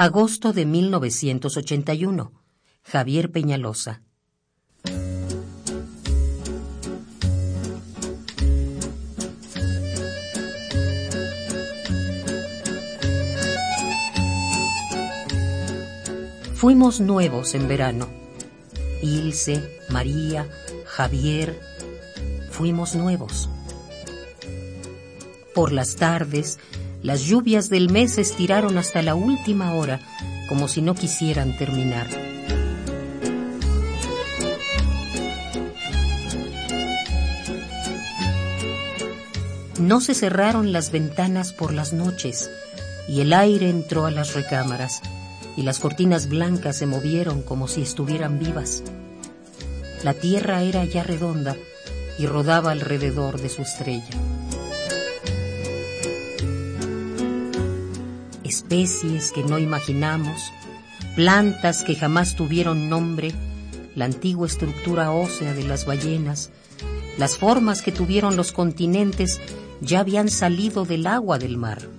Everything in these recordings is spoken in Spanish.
Agosto de 1981. Javier Peñalosa. Fuimos nuevos en verano. Ilse, María, Javier. Fuimos nuevos. Por las tardes, las lluvias del mes se estiraron hasta la última hora, como si no quisieran terminar. No se cerraron las ventanas por las noches y el aire entró a las recámaras y las cortinas blancas se movieron como si estuvieran vivas. La tierra era ya redonda y rodaba alrededor de su estrella. Especies que no imaginamos, plantas que jamás tuvieron nombre, la antigua estructura ósea de las ballenas, las formas que tuvieron los continentes ya habían salido del agua del mar.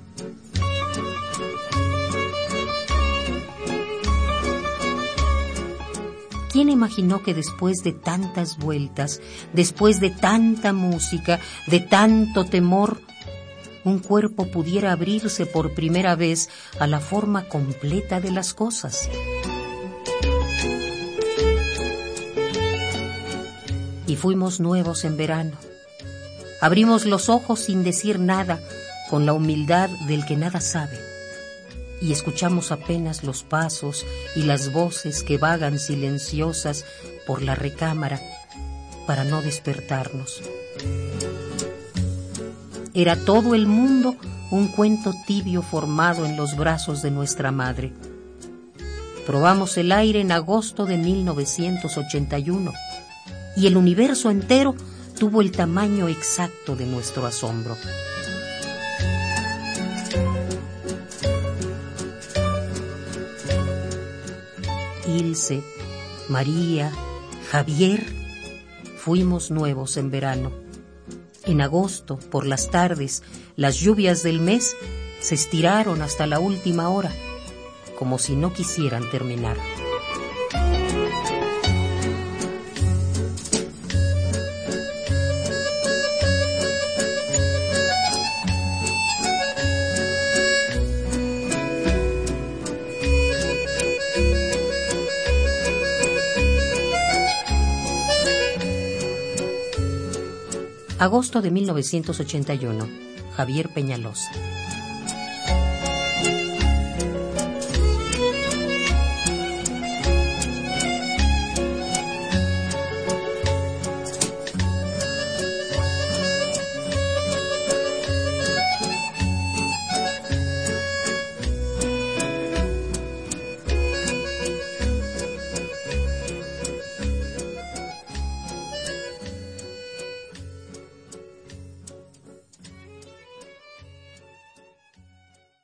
¿Quién imaginó que después de tantas vueltas, después de tanta música, de tanto temor, un cuerpo pudiera abrirse por primera vez a la forma completa de las cosas? Y fuimos nuevos en verano Abrimos los ojos sin decir nada, con la humildad del que nada sabe, y escuchamos apenas los pasos y las voces que vagan silenciosas por la recámara para no despertarnos. Era todo el mundo un cuento tibio formado en los brazos de nuestra madre. Probamos el aire en agosto de 1981 y el universo entero tuvo el tamaño exacto de nuestro asombro. Ilse, María, Javier, fuimos nuevos en verano. En agosto, por las tardes, las lluvias del mes se estiraron hasta la última hora, como si no quisieran terminar. Agosto de 1981. Javier Peñalosa.